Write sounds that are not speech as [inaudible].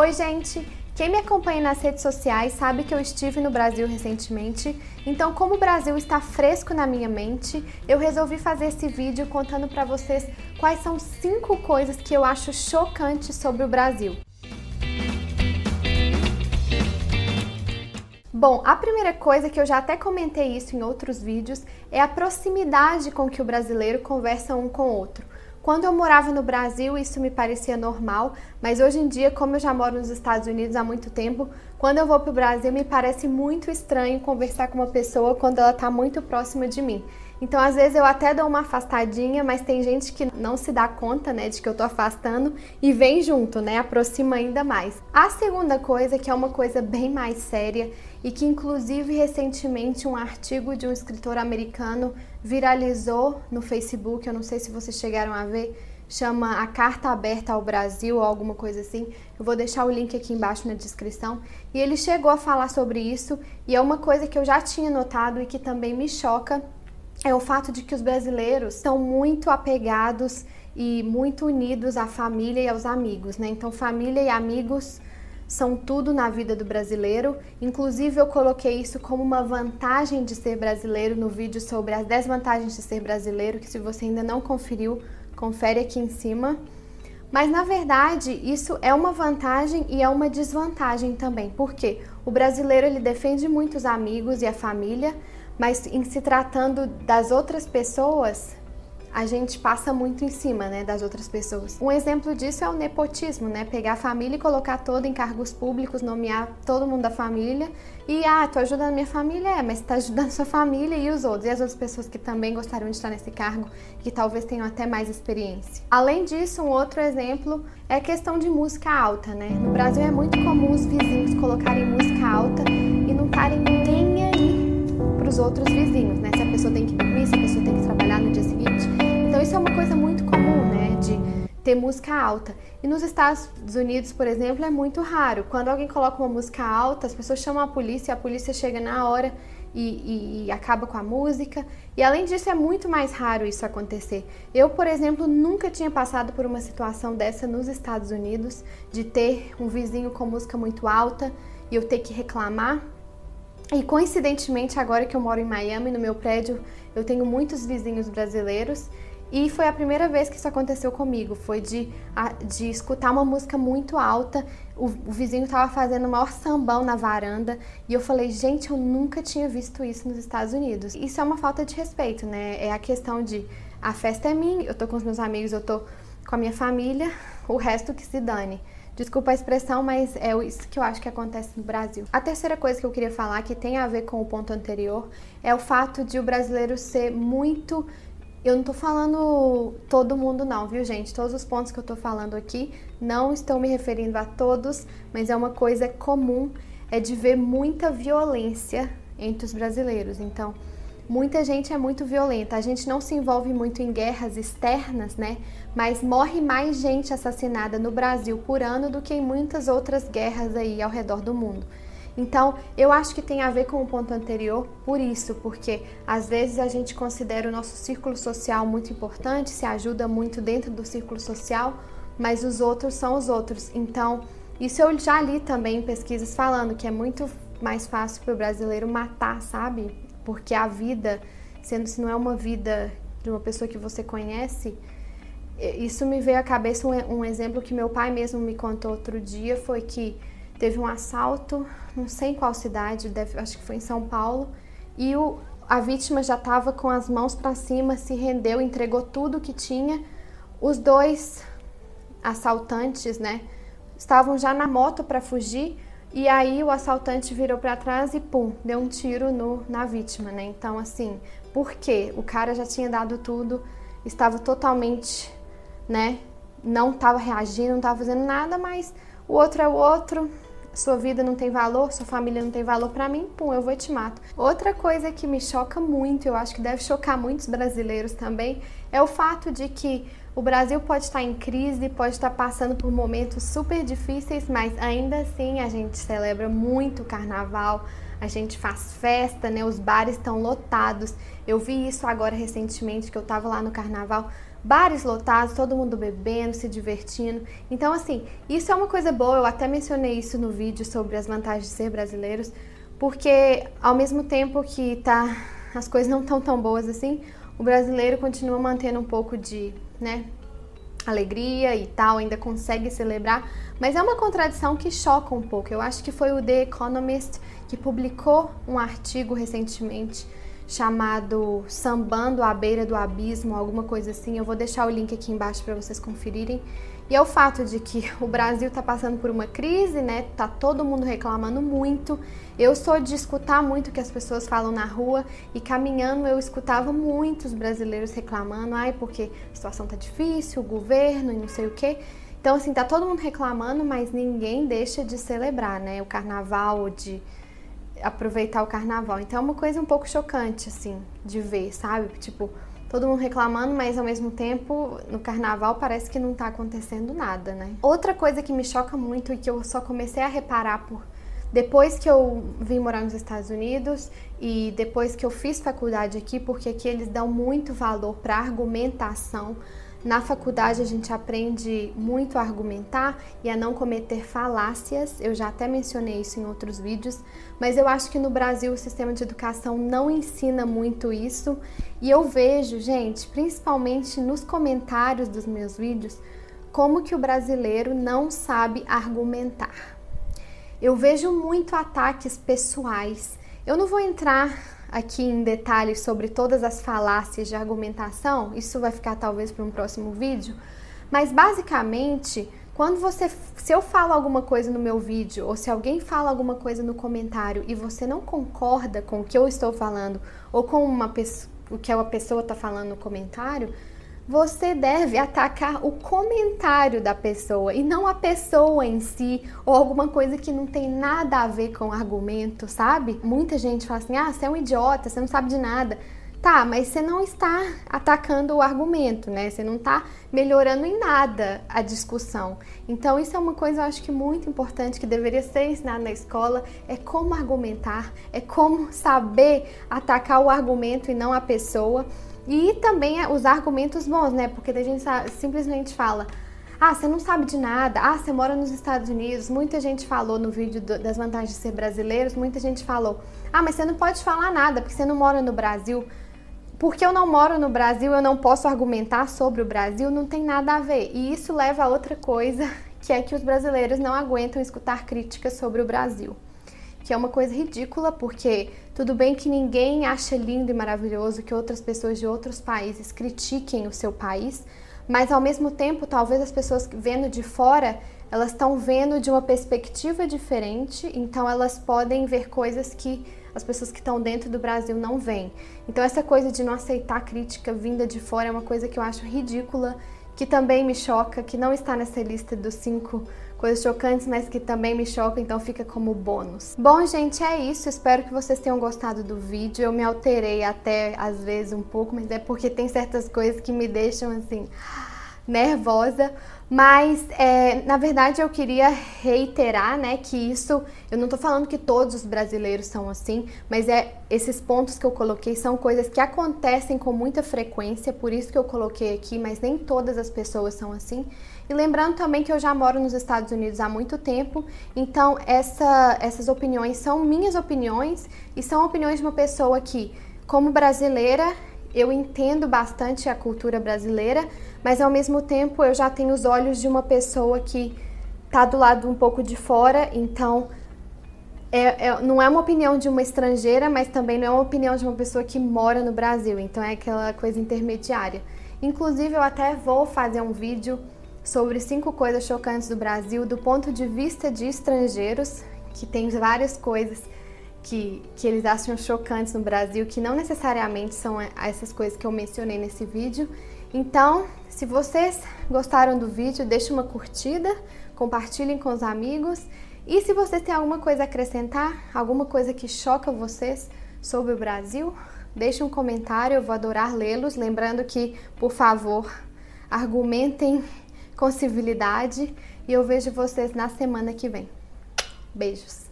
Oi, gente! Quem me acompanha nas redes sociais sabe que eu estive no Brasil recentemente, então como o Brasil está fresco na minha mente, eu resolvi fazer esse vídeo contando para vocês quais são cinco coisas que eu acho chocantes sobre o Brasil. Bom, a primeira coisa que eu já até comentei isso em outros vídeos é a proximidade com que o brasileiro conversa um com o outro. Quando eu morava no Brasil, isso me parecia normal, mas hoje em dia, como eu já moro nos Estados Unidos há muito tempo, quando eu vou para o Brasil, me parece muito estranho conversar com uma pessoa quando ela está muito próxima de mim. Então, às vezes eu até dou uma afastadinha, mas tem gente que não se dá conta, né, de que eu tô afastando e vem junto, né, aproxima ainda mais. A segunda coisa, que é uma coisa bem mais séria e que inclusive recentemente um artigo de um escritor americano viralizou no Facebook, eu não sei se vocês chegaram a ver, chama A Carta Aberta ao Brasil ou alguma coisa assim. Eu vou deixar o link aqui embaixo na descrição. E ele chegou a falar sobre isso e é uma coisa que eu já tinha notado e que também me choca é o fato de que os brasileiros são muito apegados e muito unidos à família e aos amigos, né? Então, família e amigos são tudo na vida do brasileiro. Inclusive, eu coloquei isso como uma vantagem de ser brasileiro no vídeo sobre as 10 vantagens de ser brasileiro, que se você ainda não conferiu, confere aqui em cima. Mas na verdade, isso é uma vantagem e é uma desvantagem também, porque o brasileiro ele defende muito os amigos e a família, mas em se tratando das outras pessoas, a gente passa muito em cima, né, das outras pessoas. Um exemplo disso é o nepotismo, né? Pegar a família e colocar toda em cargos públicos, nomear todo mundo da família e ah, tô ajudando minha família, é, mas tá ajudando sua família e os outros, e as outras pessoas que também gostariam de estar nesse cargo, que talvez tenham até mais experiência. Além disso, um outro exemplo é a questão de música alta, né? No Brasil é muito comum os vizinhos colocarem música alta e não estarem nem aí para os outros vizinhos, né? Se a pessoa tem que dormir, se a pessoa tem que trabalhar no dia seguinte. Então isso é uma coisa muito comum, né, de ter música alta. E nos Estados Unidos, por exemplo, é muito raro. Quando alguém coloca uma música alta, as pessoas chamam a polícia, a polícia chega na hora e, e, e, acaba com a música. E além disso, é muito mais raro isso acontecer. Eu, por exemplo, nunca tinha passado por uma situação dessa nos Estados Unidos, de ter um vizinho com música muito alta e eu ter que reclamar. E coincidentemente, agora que eu moro em Miami, no meu prédio, eu tenho muitos vizinhos brasileiros e foi a primeira vez que isso aconteceu comigo, foi de, de escutar uma música muito alta, o, o vizinho estava fazendo o maior sambão na varanda e eu falei, gente, eu nunca tinha visto isso nos Estados Unidos. Isso é uma falta de respeito, né? É a questão de a festa é minha, eu tô com os meus amigos, eu tô com a minha família, o resto que se dane. Desculpa a expressão, mas é isso que eu acho que acontece no Brasil. A terceira coisa que eu queria falar, que tem a ver com o ponto anterior, é o fato de o brasileiro ser muito eu não tô falando todo mundo não, viu, gente? Todos os pontos que eu tô falando aqui não estão me referindo a todos, mas é uma coisa comum é de ver muita violência entre os brasileiros. Então, muita gente é muito violenta. A gente não se envolve muito em guerras externas, né? Mas morre mais gente assassinada no Brasil por ano do que em muitas outras guerras aí ao redor do mundo. Então, eu acho que tem a ver com o ponto anterior por isso, porque às vezes a gente considera o nosso círculo social muito importante, se ajuda muito dentro do círculo social, mas os outros são os outros. Então, isso eu já li também em pesquisas falando que é muito mais fácil para o brasileiro matar, sabe? Porque a vida, sendo se não é uma vida de uma pessoa que você conhece, isso me veio à cabeça um, um exemplo que meu pai mesmo me contou outro dia, foi que teve um assalto, não sei em qual cidade, deve, acho que foi em São Paulo, e o, a vítima já estava com as mãos para cima, se rendeu, entregou tudo que tinha. Os dois assaltantes, né, estavam já na moto para fugir, e aí o assaltante virou para trás e pum, deu um tiro no, na vítima, né? Então, assim, por quê? O cara já tinha dado tudo, estava totalmente, né? Não estava reagindo, não estava fazendo nada, mas o outro é o outro, sua vida não tem valor, sua família não tem valor para mim, pum, eu vou e te mato. Outra coisa que me choca muito, eu acho que deve chocar muitos brasileiros também, é o fato de que o Brasil pode estar em crise, pode estar passando por momentos super difíceis, mas ainda assim a gente celebra muito o carnaval, a gente faz festa, né? Os bares estão lotados. Eu vi isso agora recentemente que eu estava lá no carnaval, bares lotados, todo mundo bebendo, se divertindo. Então, assim, isso é uma coisa boa. Eu até mencionei isso no vídeo sobre as vantagens de ser brasileiros, porque ao mesmo tempo que tá, as coisas não estão tão boas assim, o brasileiro continua mantendo um pouco de, né, alegria e tal, ainda consegue celebrar, mas é uma contradição que choca um pouco. Eu acho que foi o The Economist que publicou um artigo recentemente chamado Sambando à beira do abismo, alguma coisa assim. Eu vou deixar o link aqui embaixo para vocês conferirem. E é o fato de que [laughs] o Brasil está passando por uma crise, né? Tá todo mundo reclamando muito. Eu sou de escutar muito o que as pessoas falam na rua e caminhando eu escutava muitos brasileiros reclamando, ai, porque a situação tá difícil, o governo e não sei o quê. Então, assim, tá todo mundo reclamando, mas ninguém deixa de celebrar, né? O carnaval, de aproveitar o carnaval. Então é uma coisa um pouco chocante, assim, de ver, sabe? Tipo, todo mundo reclamando, mas ao mesmo tempo no carnaval parece que não tá acontecendo nada, né? Outra coisa que me choca muito e que eu só comecei a reparar por depois que eu vim morar nos Estados Unidos e depois que eu fiz faculdade aqui, porque aqui eles dão muito valor para argumentação na faculdade a gente aprende muito a argumentar e a não cometer falácias. Eu já até mencionei isso em outros vídeos, mas eu acho que no Brasil o sistema de educação não ensina muito isso. E eu vejo, gente, principalmente nos comentários dos meus vídeos, como que o brasileiro não sabe argumentar. Eu vejo muito ataques pessoais. Eu não vou entrar aqui em detalhes sobre todas as falácias de argumentação, isso vai ficar talvez para um próximo vídeo, mas basicamente, quando você se eu falo alguma coisa no meu vídeo ou se alguém fala alguma coisa no comentário e você não concorda com o que eu estou falando ou com uma o que a pessoa está falando no comentário, você deve atacar o comentário da pessoa e não a pessoa em si ou alguma coisa que não tem nada a ver com o argumento, sabe? Muita gente fala assim: ah, você é um idiota, você não sabe de nada. Tá, mas você não está atacando o argumento, né? Você não está melhorando em nada a discussão. Então, isso é uma coisa eu acho que muito importante que deveria ser ensinada na escola, é como argumentar, é como saber atacar o argumento e não a pessoa. E também é, os argumentos bons, né? Porque a gente simplesmente fala, ah, você não sabe de nada, ah, você mora nos Estados Unidos. Muita gente falou no vídeo do, das vantagens de ser brasileiros, muita gente falou, ah, mas você não pode falar nada porque você não mora no Brasil. Porque eu não moro no Brasil, eu não posso argumentar sobre o Brasil, não tem nada a ver. E isso leva a outra coisa, [laughs] que é que os brasileiros não aguentam escutar críticas sobre o Brasil que é uma coisa ridícula, porque tudo bem que ninguém acha lindo e maravilhoso que outras pessoas de outros países critiquem o seu país, mas ao mesmo tempo, talvez as pessoas vendo de fora, elas estão vendo de uma perspectiva diferente, então elas podem ver coisas que as pessoas que estão dentro do Brasil não veem. Então essa coisa de não aceitar crítica vinda de fora é uma coisa que eu acho ridícula, que também me choca, que não está nessa lista dos cinco coisas chocantes, mas que também me chocam, então fica como bônus. Bom, gente, é isso. Espero que vocês tenham gostado do vídeo. Eu me alterei até às vezes um pouco, mas é porque tem certas coisas que me deixam assim nervosa. Mas, é, na verdade, eu queria reiterar, né, que isso, eu não tô falando que todos os brasileiros são assim, mas é esses pontos que eu coloquei são coisas que acontecem com muita frequência, por isso que eu coloquei aqui, mas nem todas as pessoas são assim. E lembrando também que eu já moro nos Estados Unidos há muito tempo, então essa, essas opiniões são minhas opiniões e são opiniões de uma pessoa que, como brasileira, eu entendo bastante a cultura brasileira, mas ao mesmo tempo eu já tenho os olhos de uma pessoa que está do lado um pouco de fora, então é, é, não é uma opinião de uma estrangeira, mas também não é uma opinião de uma pessoa que mora no Brasil, então é aquela coisa intermediária. Inclusive, eu até vou fazer um vídeo sobre cinco coisas chocantes do Brasil do ponto de vista de estrangeiros, que tem várias coisas que, que eles acham chocantes no Brasil, que não necessariamente são essas coisas que eu mencionei nesse vídeo. Então, se vocês gostaram do vídeo, deixe uma curtida, compartilhem com os amigos. E se vocês têm alguma coisa a acrescentar, alguma coisa que choca vocês sobre o Brasil, deixe um comentário, eu vou adorar lê-los. Lembrando que, por favor, argumentem com civilidade e eu vejo vocês na semana que vem. Beijos!